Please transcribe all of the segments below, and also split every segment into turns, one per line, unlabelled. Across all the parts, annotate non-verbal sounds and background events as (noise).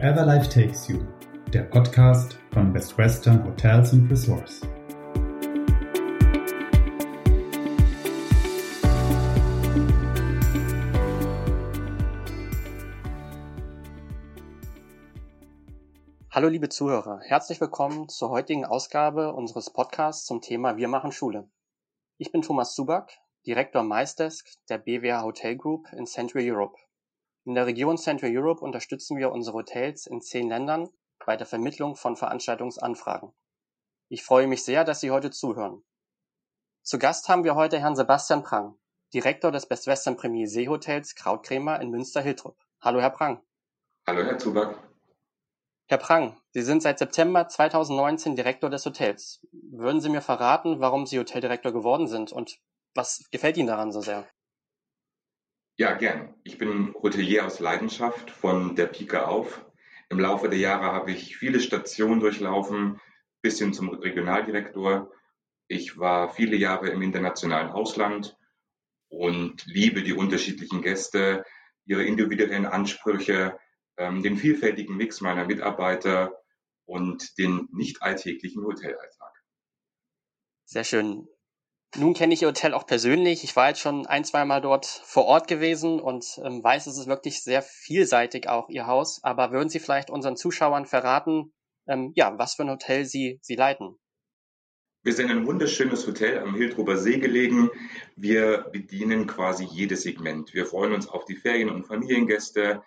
Wherever Life Takes You, der Podcast von Best Western Hotels and Resorts.
Hallo liebe Zuhörer, herzlich willkommen zur heutigen Ausgabe unseres Podcasts zum Thema Wir machen Schule. Ich bin Thomas Zuback, Direktor MySdesk der BWA Hotel Group in Central Europe. In der Region Central Europe unterstützen wir unsere Hotels in zehn Ländern bei der Vermittlung von Veranstaltungsanfragen. Ich freue mich sehr, dass Sie heute zuhören. Zu Gast haben wir heute Herrn Sebastian Prang, Direktor des Best Western Premier Seehotels Krautkrämer in Münster-Hiltrup. Hallo, Herr Prang.
Hallo, Herr Zuback.
Herr Prang, Sie sind seit September 2019 Direktor des Hotels. Würden Sie mir verraten, warum Sie Hoteldirektor geworden sind und was gefällt Ihnen daran so sehr?
Ja, gern. Ich bin Hotelier aus Leidenschaft von der Pike auf. Im Laufe der Jahre habe ich viele Stationen durchlaufen, bis hin zum Regionaldirektor. Ich war viele Jahre im internationalen Ausland und liebe die unterschiedlichen Gäste, ihre individuellen Ansprüche, ähm, den vielfältigen Mix meiner Mitarbeiter und den nicht alltäglichen Hotelalltag.
Sehr schön. Nun kenne ich Ihr Hotel auch persönlich. Ich war jetzt schon ein, zwei Mal dort vor Ort gewesen und ähm, weiß, es ist wirklich sehr vielseitig auch Ihr Haus. Aber würden Sie vielleicht unseren Zuschauern verraten, ähm, ja, was für ein Hotel Sie, Sie leiten?
Wir sind ein wunderschönes Hotel am Hildruber See gelegen. Wir bedienen quasi jedes Segment. Wir freuen uns auf die Ferien- und Familiengäste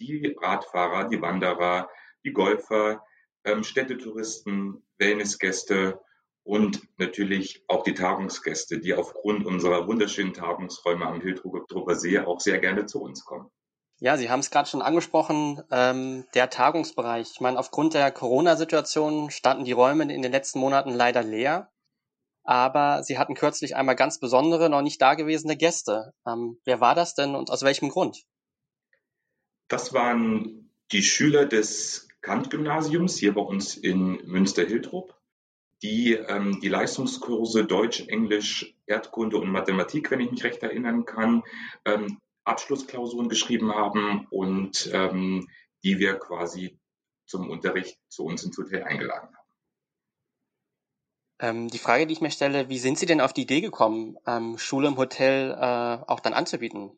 die Radfahrer, die Wanderer, die Golfer, ähm, Städtetouristen, Wellnessgäste und natürlich auch die Tagungsgäste, die aufgrund unserer wunderschönen Tagungsräume am Hildruber See auch sehr gerne zu uns kommen.
Ja, Sie haben es gerade schon angesprochen, ähm, der Tagungsbereich. Ich meine, aufgrund der Corona-Situation standen die Räume in den letzten Monaten leider leer. Aber Sie hatten kürzlich einmal ganz besondere, noch nicht dagewesene Gäste. Ähm, wer war das denn und aus welchem Grund?
Das waren die Schüler des Kant-Gymnasiums hier bei uns in Münster-Hiltrup, die ähm, die Leistungskurse Deutsch, Englisch, Erdkunde und Mathematik, wenn ich mich recht erinnern kann, ähm, Abschlussklausuren geschrieben haben und ähm, die wir quasi zum Unterricht zu uns ins Hotel eingeladen haben.
Ähm, die Frage, die ich mir stelle, wie sind Sie denn auf die Idee gekommen, ähm, Schule im Hotel äh, auch dann anzubieten?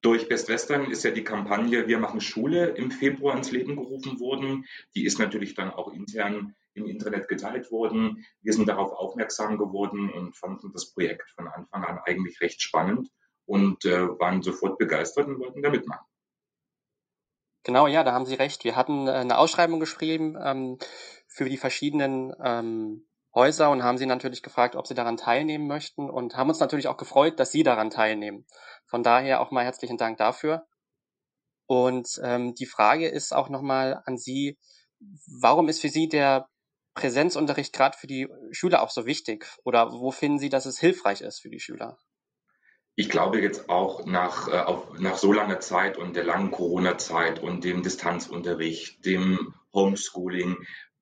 Durch Best Western ist ja die Kampagne Wir machen Schule im Februar ins Leben gerufen worden. Die ist natürlich dann auch intern im Internet geteilt worden. Wir sind darauf aufmerksam geworden und fanden das Projekt von Anfang an eigentlich recht spannend und äh, waren sofort begeistert und wollten da mitmachen.
Genau, ja, da haben Sie recht. Wir hatten äh, eine Ausschreibung geschrieben ähm, für die verschiedenen ähm, Häuser und haben sie natürlich gefragt, ob sie daran teilnehmen möchten und haben uns natürlich auch gefreut, dass sie daran teilnehmen. Von daher auch mal herzlichen Dank dafür. Und ähm, die Frage ist auch nochmal an Sie, warum ist für Sie der Präsenzunterricht gerade für die Schüler auch so wichtig? Oder wo finden Sie, dass es hilfreich ist für die Schüler?
Ich glaube jetzt auch nach, äh, auf, nach so langer Zeit und der langen Corona-Zeit und dem Distanzunterricht, dem Homeschooling,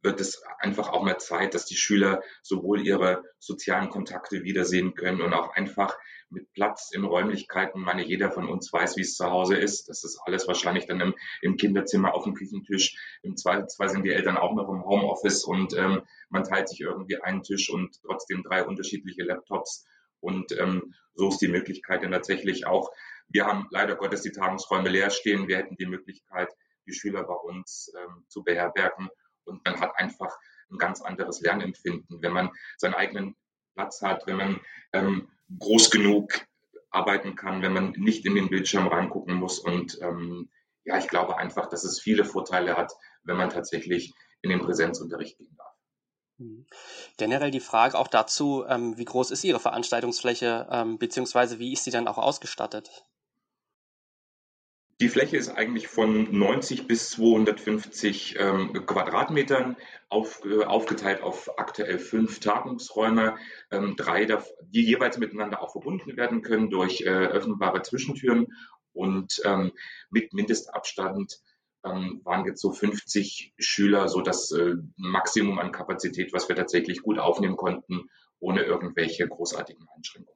wird es einfach auch mal Zeit, dass die Schüler sowohl ihre sozialen Kontakte wiedersehen können und auch einfach mit Platz in Räumlichkeiten. Ich meine, jeder von uns weiß, wie es zu Hause ist. Das ist alles wahrscheinlich dann im, im Kinderzimmer auf dem Küchentisch. Im Zweifelsfall sind die Eltern auch noch im Homeoffice und ähm, man teilt sich irgendwie einen Tisch und trotzdem drei unterschiedliche Laptops. Und ähm, so ist die Möglichkeit dann tatsächlich auch. Wir haben leider Gottes die Tagungsräume leer stehen. Wir hätten die Möglichkeit, die Schüler bei uns ähm, zu beherbergen und man hat einfach ein ganz anderes Lernempfinden, wenn man seinen eigenen Platz hat, wenn man ähm, groß genug arbeiten kann, wenn man nicht in den Bildschirm reingucken muss. Und ähm, ja, ich glaube einfach, dass es viele Vorteile hat, wenn man tatsächlich in den Präsenzunterricht gehen darf.
Mhm. Generell die Frage auch dazu, ähm, wie groß ist Ihre Veranstaltungsfläche, ähm, beziehungsweise wie ist sie dann auch ausgestattet?
Die Fläche ist eigentlich von 90 bis 250 ähm, Quadratmetern auf, äh, aufgeteilt auf aktuell fünf Tagungsräume, ähm, drei, die jeweils miteinander auch verbunden werden können durch äh, öffnbare Zwischentüren und ähm, mit Mindestabstand ähm, waren jetzt so 50 Schüler, so das äh, Maximum an Kapazität, was wir tatsächlich gut aufnehmen konnten, ohne irgendwelche großartigen Einschränkungen.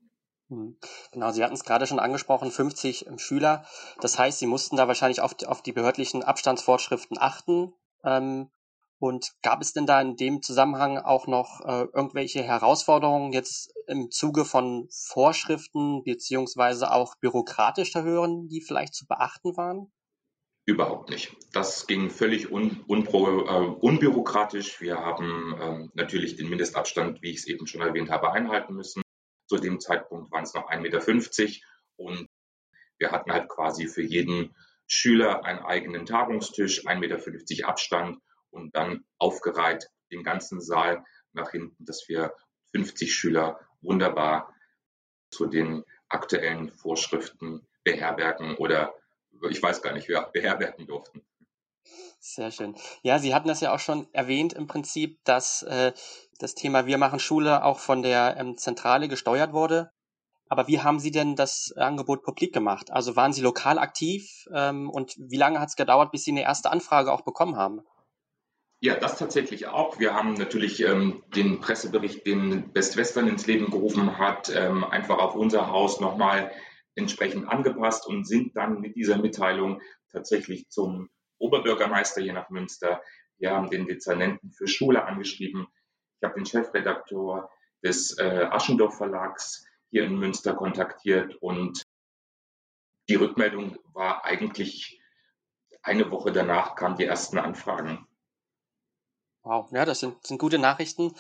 Mhm. Genau, Sie hatten es gerade schon angesprochen, 50 ähm, Schüler. Das heißt, Sie mussten da wahrscheinlich auf die, auf die behördlichen Abstandsvorschriften achten. Ähm, und gab es denn da in dem Zusammenhang auch noch äh, irgendwelche Herausforderungen jetzt im Zuge von Vorschriften beziehungsweise auch bürokratischer Hören, die vielleicht zu beachten waren?
Überhaupt nicht. Das ging völlig un, unpro, äh, unbürokratisch. Wir haben ähm, natürlich den Mindestabstand, wie ich es eben schon erwähnt habe, einhalten müssen. Zu dem Zeitpunkt waren es noch 1,50 Meter und wir hatten halt quasi für jeden Schüler einen eigenen Tagungstisch, 1,50 Meter Abstand und dann aufgereiht den ganzen Saal nach hinten, dass wir 50 Schüler wunderbar zu den aktuellen Vorschriften beherbergen oder ich weiß gar nicht, wer beherbergen durften.
Sehr schön. Ja, Sie hatten das ja auch schon erwähnt im Prinzip, dass äh, das Thema Wir machen Schule auch von der ähm, Zentrale gesteuert wurde. Aber wie haben Sie denn das Angebot publik gemacht? Also waren Sie lokal aktiv ähm, und wie lange hat es gedauert, bis Sie eine erste Anfrage auch bekommen haben?
Ja, das tatsächlich auch. Wir haben natürlich ähm, den Pressebericht, den Best Western ins Leben gerufen hat, ähm, einfach auf unser Haus nochmal entsprechend angepasst und sind dann mit dieser Mitteilung tatsächlich zum Oberbürgermeister hier nach Münster. Wir haben den Dezernenten für Schule angeschrieben. Ich habe den Chefredaktor des äh, Aschendorf Verlags hier in Münster kontaktiert und die Rückmeldung war eigentlich eine Woche danach kamen die ersten Anfragen.
Wow, ja, das sind, sind gute Nachrichten.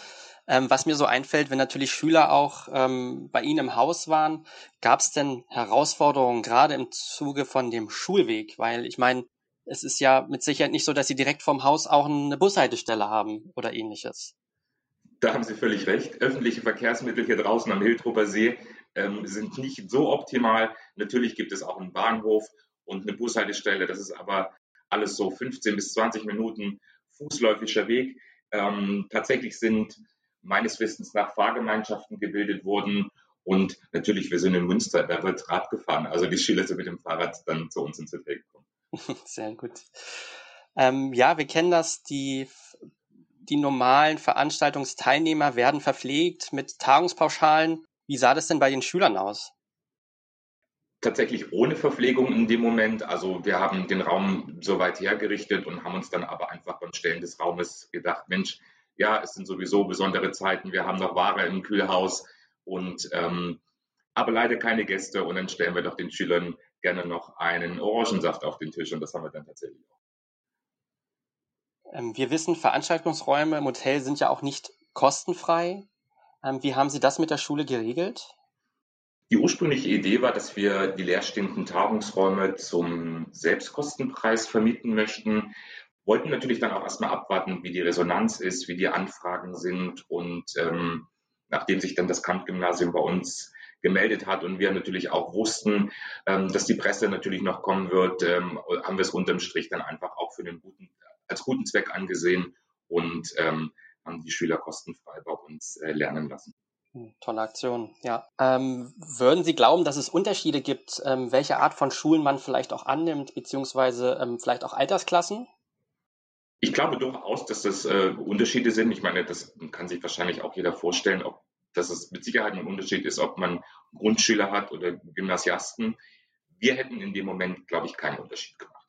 Ähm, was mir so einfällt, wenn natürlich Schüler auch ähm, bei Ihnen im Haus waren, gab es denn Herausforderungen gerade im Zuge von dem Schulweg? Weil ich meine, es ist ja mit Sicherheit nicht so, dass sie direkt vom Haus auch eine Bushaltestelle haben oder ähnliches.
Da haben Sie völlig recht. Öffentliche Verkehrsmittel hier draußen am Hiltrupper See ähm, sind nicht so optimal. Natürlich gibt es auch einen Bahnhof und eine Bushaltestelle. Das ist aber alles so 15 bis 20 Minuten fußläufischer Weg. Ähm, tatsächlich sind meines Wissens nach Fahrgemeinschaften gebildet worden. Und natürlich, wir sind in Münster, da wird Rad gefahren. Also die Schüler sind mit dem Fahrrad dann zu uns ins Hotel gekommen. (laughs)
Sehr gut. Ähm, ja, wir kennen das. Die, die normalen Veranstaltungsteilnehmer werden verpflegt mit Tagungspauschalen. Wie sah das denn bei den Schülern aus?
Tatsächlich ohne Verpflegung in dem Moment. Also wir haben den Raum so weit hergerichtet und haben uns dann aber einfach beim Stellen des Raumes gedacht, Mensch, ja, es sind sowieso besondere Zeiten. Wir haben noch Ware im Kühlhaus und ähm, aber leider keine Gäste und dann stellen wir doch den Schülern gerne noch einen Orangensaft auf den Tisch und das haben wir dann tatsächlich auch.
Ähm, wir wissen, Veranstaltungsräume im Hotel sind ja auch nicht kostenfrei. Ähm, wie haben Sie das mit der Schule geregelt?
Die ursprüngliche Idee war, dass wir die leerstehenden Tagungsräume zum Selbstkostenpreis vermieten möchten. Wollten natürlich dann auch erstmal abwarten, wie die Resonanz ist, wie die Anfragen sind. Und ähm, nachdem sich dann das Kant-Gymnasium bei uns gemeldet hat und wir natürlich auch wussten, ähm, dass die Presse natürlich noch kommen wird, ähm, haben wir es unterm Strich dann einfach auch für den guten, als guten Zweck angesehen und ähm, haben die Schüler kostenfrei bei uns äh, lernen lassen.
Hm, tolle Aktion, ja. Ähm, würden Sie glauben, dass es Unterschiede gibt, ähm, welche Art von Schulen man vielleicht auch annimmt, beziehungsweise ähm, vielleicht auch Altersklassen?
Ich glaube durchaus, dass das äh, Unterschiede sind. Ich meine, das kann sich wahrscheinlich auch jeder vorstellen, ob dass es mit Sicherheit ein Unterschied ist, ob man Grundschüler hat oder Gymnasiasten. Wir hätten in dem Moment, glaube ich, keinen Unterschied gemacht.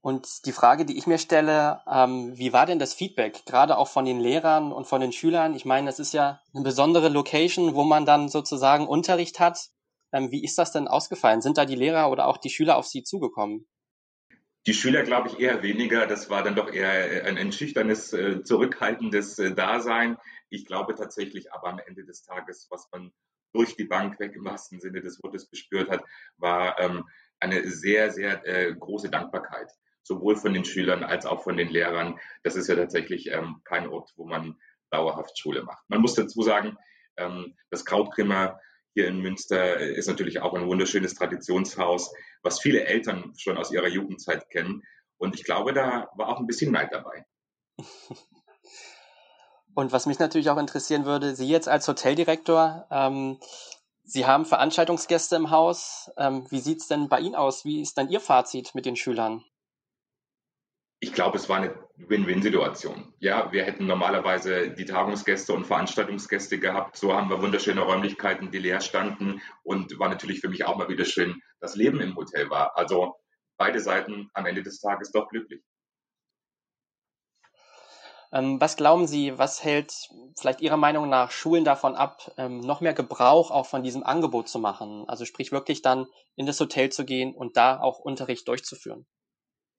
Und die Frage, die ich mir stelle, ähm, wie war denn das Feedback, gerade auch von den Lehrern und von den Schülern? Ich meine, das ist ja eine besondere Location, wo man dann sozusagen Unterricht hat. Ähm, wie ist das denn ausgefallen? Sind da die Lehrer oder auch die Schüler auf Sie zugekommen?
Die Schüler, glaube ich, eher weniger. Das war dann doch eher ein, ein schüchternes, äh, zurückhaltendes äh, Dasein. Ich glaube tatsächlich aber am Ende des Tages, was man durch die Bank weg im wahrsten Sinne des Wortes gespürt hat, war ähm, eine sehr, sehr äh, große Dankbarkeit, sowohl von den Schülern als auch von den Lehrern. Das ist ja tatsächlich ähm, kein Ort, wo man dauerhaft Schule macht. Man muss dazu sagen, ähm, das Krautkrimmer hier in Münster ist natürlich auch ein wunderschönes Traditionshaus, was viele Eltern schon aus ihrer Jugendzeit kennen. Und ich glaube, da war auch ein bisschen Neid dabei. (laughs)
Und was mich natürlich auch interessieren würde, Sie jetzt als Hoteldirektor, ähm, Sie haben Veranstaltungsgäste im Haus. Ähm, wie sieht's denn bei Ihnen aus? Wie ist dann Ihr Fazit mit den Schülern?
Ich glaube, es war eine Win-Win-Situation. Ja, wir hätten normalerweise die Tagungsgäste und Veranstaltungsgäste gehabt. So haben wir wunderschöne Räumlichkeiten, die leer standen und war natürlich für mich auch mal wieder schön, dass Leben im Hotel war. Also beide Seiten am Ende des Tages doch glücklich.
Ähm, was glauben Sie, was hält vielleicht Ihrer Meinung nach Schulen davon ab, ähm, noch mehr Gebrauch auch von diesem Angebot zu machen? Also sprich wirklich dann in das Hotel zu gehen und da auch Unterricht durchzuführen?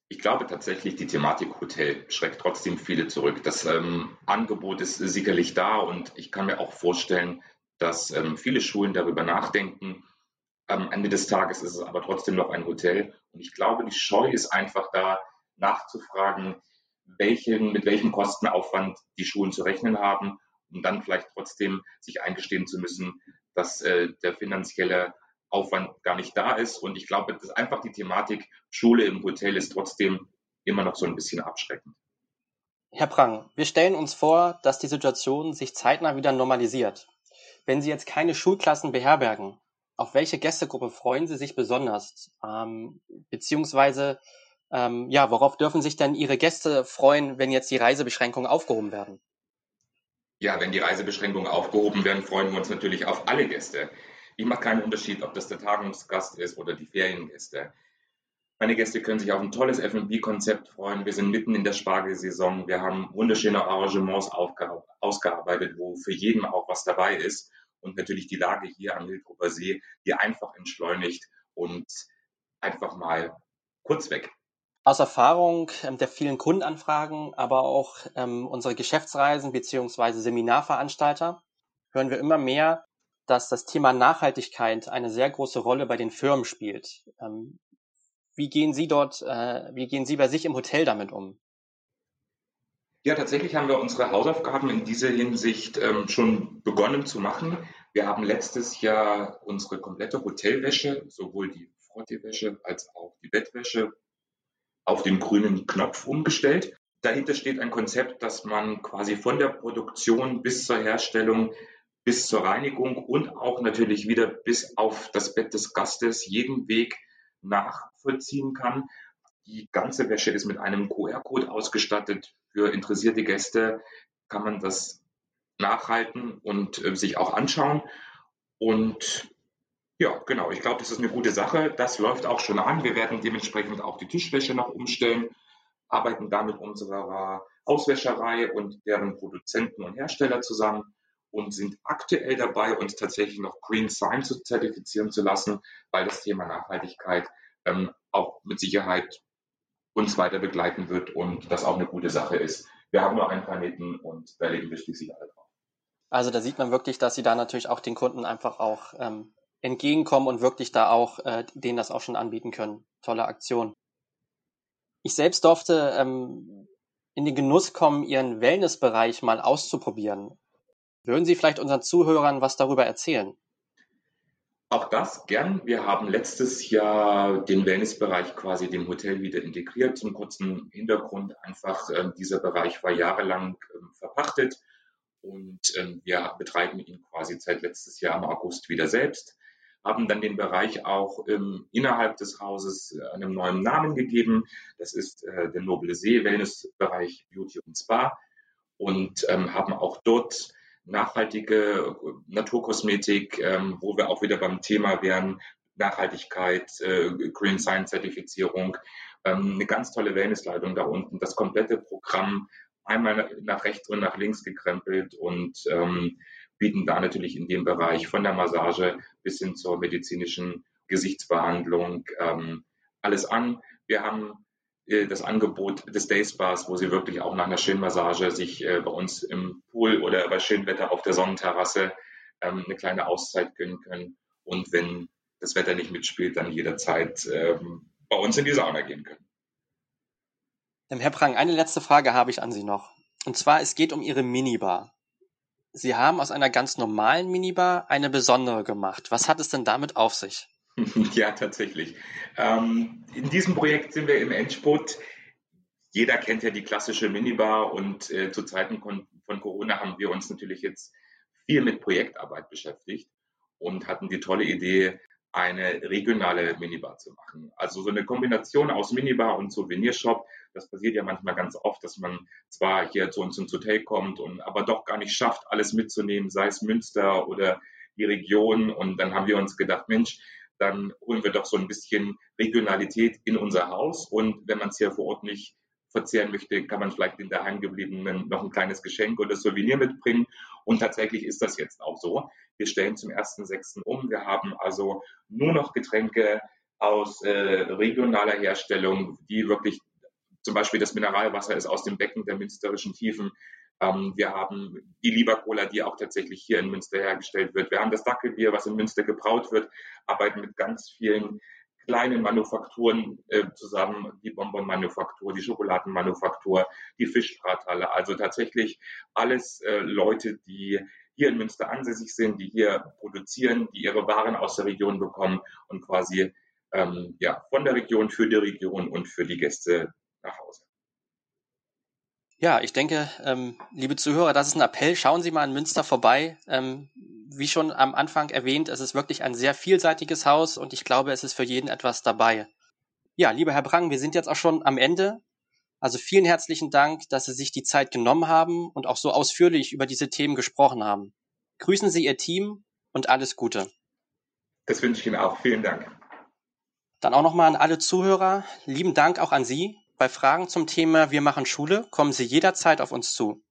Ich glaube tatsächlich, die Thematik Hotel schreckt trotzdem viele zurück. Das ähm, Angebot ist sicherlich da und ich kann mir auch vorstellen, dass ähm, viele Schulen darüber nachdenken. Am Ende des Tages ist es aber trotzdem noch ein Hotel und ich glaube, die Scheu ist einfach da, nachzufragen, welchen, mit welchem Kostenaufwand die Schulen zu rechnen haben, um dann vielleicht trotzdem sich eingestehen zu müssen, dass äh, der finanzielle Aufwand gar nicht da ist. Und ich glaube, das ist einfach die Thematik Schule im Hotel ist trotzdem immer noch so ein bisschen abschreckend.
Herr Prang, wir stellen uns vor, dass die Situation sich zeitnah wieder normalisiert. Wenn Sie jetzt keine Schulklassen beherbergen, auf welche Gästegruppe freuen Sie sich besonders? Ähm, beziehungsweise, ähm, ja, worauf dürfen sich denn Ihre Gäste freuen, wenn jetzt die Reisebeschränkungen aufgehoben werden?
Ja, wenn die Reisebeschränkungen aufgehoben werden, freuen wir uns natürlich auf alle Gäste. Ich mache keinen Unterschied, ob das der Tagungsgast ist oder die Feriengäste. Meine Gäste können sich auf ein tolles F&B-Konzept freuen. Wir sind mitten in der Spargelsaison. Wir haben wunderschöne Arrangements ausgearbeitet, wo für jeden auch was dabei ist. Und natürlich die Lage hier am Hildrupper See, die einfach entschleunigt und einfach mal kurz weg.
Aus Erfahrung ähm, der vielen Kundenanfragen, aber auch ähm, unsere Geschäftsreisen beziehungsweise Seminarveranstalter hören wir immer mehr, dass das Thema Nachhaltigkeit eine sehr große Rolle bei den Firmen spielt. Ähm, wie gehen Sie dort, äh, wie gehen Sie bei sich im Hotel damit um?
Ja, tatsächlich haben wir unsere Hausaufgaben in dieser Hinsicht ähm, schon begonnen zu machen. Wir haben letztes Jahr unsere komplette Hotelwäsche, sowohl die Frottewäsche als auch die Bettwäsche, auf den grünen Knopf umgestellt. Dahinter steht ein Konzept, dass man quasi von der Produktion bis zur Herstellung bis zur Reinigung und auch natürlich wieder bis auf das Bett des Gastes jeden Weg nachvollziehen kann. Die ganze Wäsche ist mit einem QR-Code ausgestattet. Für interessierte Gäste kann man das nachhalten und äh, sich auch anschauen. Und ja, genau, ich glaube, das ist eine gute Sache. Das läuft auch schon an. Wir werden dementsprechend auch die Tischwäsche noch umstellen, arbeiten da mit unserer Auswäscherei und deren Produzenten und Hersteller zusammen und sind aktuell dabei, uns tatsächlich noch Green Sign zu zertifizieren zu lassen, weil das Thema Nachhaltigkeit ähm, auch mit Sicherheit uns weiter begleiten wird und das auch eine gute Sache ist. Wir haben nur einen Planeten und da legen wir schließlich alle drauf.
Also da sieht man wirklich, dass Sie da natürlich auch den Kunden einfach auch ähm, entgegenkommen und wirklich da auch äh, denen das auch schon anbieten können. Tolle Aktion. Ich selbst durfte ähm, in den Genuss kommen, Ihren Wellnessbereich mal auszuprobieren. Würden Sie vielleicht unseren Zuhörern was darüber erzählen?
Auch das gern. Wir haben letztes Jahr den Wellnessbereich quasi dem Hotel wieder integriert. Zum kurzen Hintergrund einfach, äh, dieser Bereich war jahrelang äh, verpachtet und äh, wir betreiben ihn quasi seit letztes Jahr im August wieder selbst. Haben dann den Bereich auch ähm, innerhalb des Hauses äh, einem neuen Namen gegeben. Das ist äh, der Noble See Wellnessbereich Beauty und Spa und ähm, haben auch dort nachhaltige Naturkosmetik, ähm, wo wir auch wieder beim Thema wären, Nachhaltigkeit, äh, Green Science Zertifizierung, ähm, eine ganz tolle Wellnessleitung da unten, das komplette Programm einmal nach rechts und nach links gekrempelt und ähm, bieten da natürlich in dem Bereich von der Massage bis hin zur medizinischen Gesichtsbehandlung ähm, alles an. Wir haben das Angebot des Day Spas, wo sie wirklich auch nach einer schönen Massage sich äh, bei uns im Pool oder bei schönem Wetter auf der Sonnenterrasse ähm, eine kleine Auszeit gönnen können. Und wenn das Wetter nicht mitspielt, dann jederzeit ähm, bei uns in die Sauna gehen können.
Herr Prang, eine letzte Frage habe ich an Sie noch. Und zwar, es geht um Ihre Minibar. Sie haben aus einer ganz normalen Minibar eine besondere gemacht. Was hat es denn damit auf sich? (laughs)
Ja, tatsächlich. Ähm, in diesem Projekt sind wir im Endspurt. Jeder kennt ja die klassische Minibar und äh, zu Zeiten von, von Corona haben wir uns natürlich jetzt viel mit Projektarbeit beschäftigt und hatten die tolle Idee, eine regionale Minibar zu machen. Also so eine Kombination aus Minibar und Souvenirshop. Das passiert ja manchmal ganz oft, dass man zwar hier zu uns ins Hotel kommt und aber doch gar nicht schafft, alles mitzunehmen, sei es Münster oder die Region. Und dann haben wir uns gedacht, Mensch, dann holen wir doch so ein bisschen Regionalität in unser Haus. Und wenn man es hier vor Ort nicht verzehren möchte, kann man vielleicht den daheimgebliebenen noch ein kleines Geschenk oder Souvenir mitbringen. Und tatsächlich ist das jetzt auch so. Wir stellen zum 1.6. um. Wir haben also nur noch Getränke aus äh, regionaler Herstellung, die wirklich zum Beispiel das Mineralwasser ist aus dem Becken der münsterischen Tiefen. Ähm, wir haben die Lieber Cola, die auch tatsächlich hier in Münster hergestellt wird. Wir haben das Dackelbier, was in Münster gebraut wird, arbeiten mit ganz vielen kleinen Manufakturen äh, zusammen, die Bonbon-Manufaktur, die Schokoladenmanufaktur, die Fischbrathalle. Also tatsächlich alles äh, Leute, die hier in Münster ansässig sind, die hier produzieren, die ihre Waren aus der Region bekommen und quasi ähm, ja, von der Region für die Region und für die Gäste nach Hause.
Ja, ich denke, ähm, liebe Zuhörer, das ist ein Appell. Schauen Sie mal in Münster vorbei. Ähm, wie schon am Anfang erwähnt, es ist wirklich ein sehr vielseitiges Haus und ich glaube, es ist für jeden etwas dabei. Ja, lieber Herr Brang, wir sind jetzt auch schon am Ende. Also vielen herzlichen Dank, dass Sie sich die Zeit genommen haben und auch so ausführlich über diese Themen gesprochen haben. Grüßen Sie Ihr Team und alles Gute.
Das wünsche ich Ihnen auch. Vielen Dank.
Dann auch nochmal an alle Zuhörer. Lieben Dank auch an Sie. Bei Fragen zum Thema Wir machen Schule kommen Sie jederzeit auf uns zu.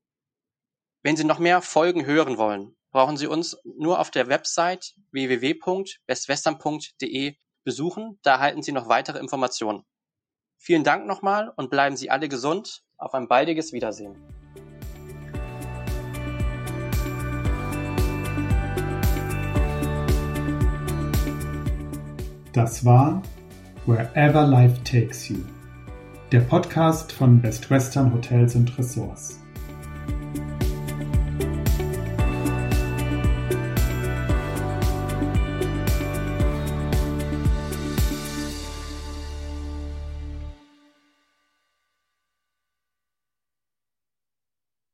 Wenn Sie noch mehr Folgen hören wollen, brauchen Sie uns nur auf der Website www.bestwestern.de besuchen. Da erhalten Sie noch weitere Informationen. Vielen Dank nochmal und bleiben Sie alle gesund. Auf ein baldiges Wiedersehen.
Das war Wherever Life Takes You der Podcast von Best Western Hotels und Ressorts.